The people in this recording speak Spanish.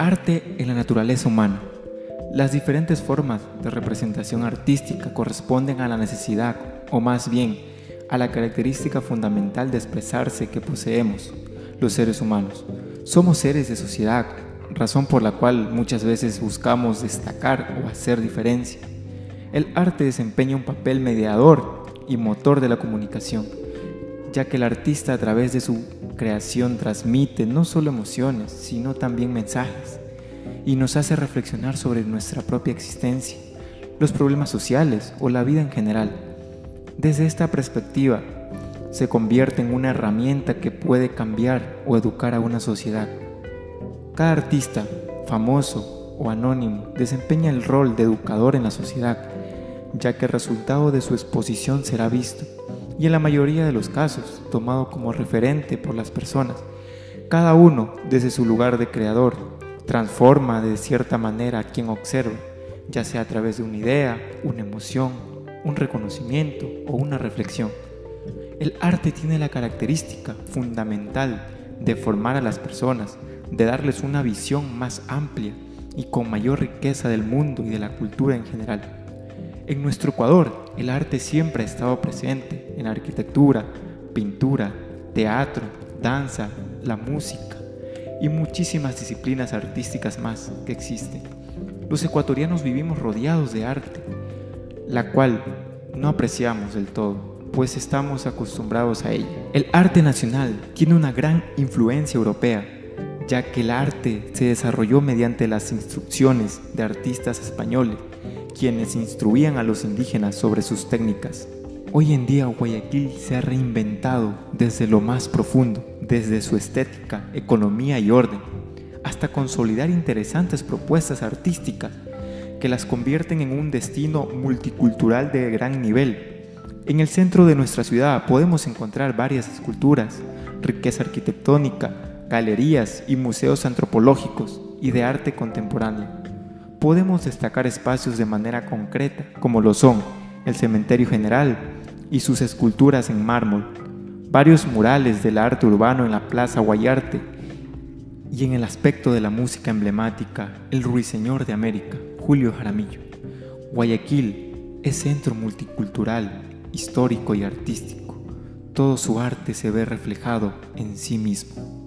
arte en la naturaleza humana. Las diferentes formas de representación artística corresponden a la necesidad, o más bien, a la característica fundamental de expresarse que poseemos, los seres humanos. Somos seres de sociedad, razón por la cual muchas veces buscamos destacar o hacer diferencia. El arte desempeña un papel mediador y motor de la comunicación, ya que el artista a través de su creación transmite no solo emociones, sino también mensajes, y nos hace reflexionar sobre nuestra propia existencia, los problemas sociales o la vida en general. Desde esta perspectiva, se convierte en una herramienta que puede cambiar o educar a una sociedad. Cada artista, famoso o anónimo, desempeña el rol de educador en la sociedad, ya que el resultado de su exposición será visto y en la mayoría de los casos tomado como referente por las personas. Cada uno, desde su lugar de creador, transforma de cierta manera a quien observa, ya sea a través de una idea, una emoción, un reconocimiento o una reflexión. El arte tiene la característica fundamental de formar a las personas, de darles una visión más amplia y con mayor riqueza del mundo y de la cultura en general. En nuestro Ecuador, el arte siempre ha estado presente en arquitectura, pintura, teatro, danza, la música y muchísimas disciplinas artísticas más que existen. Los ecuatorianos vivimos rodeados de arte, la cual no apreciamos del todo pues estamos acostumbrados a ella. El arte nacional tiene una gran influencia europea, ya que el arte se desarrolló mediante las instrucciones de artistas españoles, quienes instruían a los indígenas sobre sus técnicas. Hoy en día Guayaquil se ha reinventado desde lo más profundo, desde su estética, economía y orden, hasta consolidar interesantes propuestas artísticas que las convierten en un destino multicultural de gran nivel en el centro de nuestra ciudad podemos encontrar varias esculturas, riqueza arquitectónica, galerías y museos antropológicos y de arte contemporáneo. Podemos destacar espacios de manera concreta, como lo son el Cementerio General y sus esculturas en mármol, varios murales del arte urbano en la Plaza Guayarte y en el aspecto de la música emblemática, el Ruiseñor de América, Julio Jaramillo. Guayaquil es centro multicultural histórico y artístico. Todo su arte se ve reflejado en sí mismo.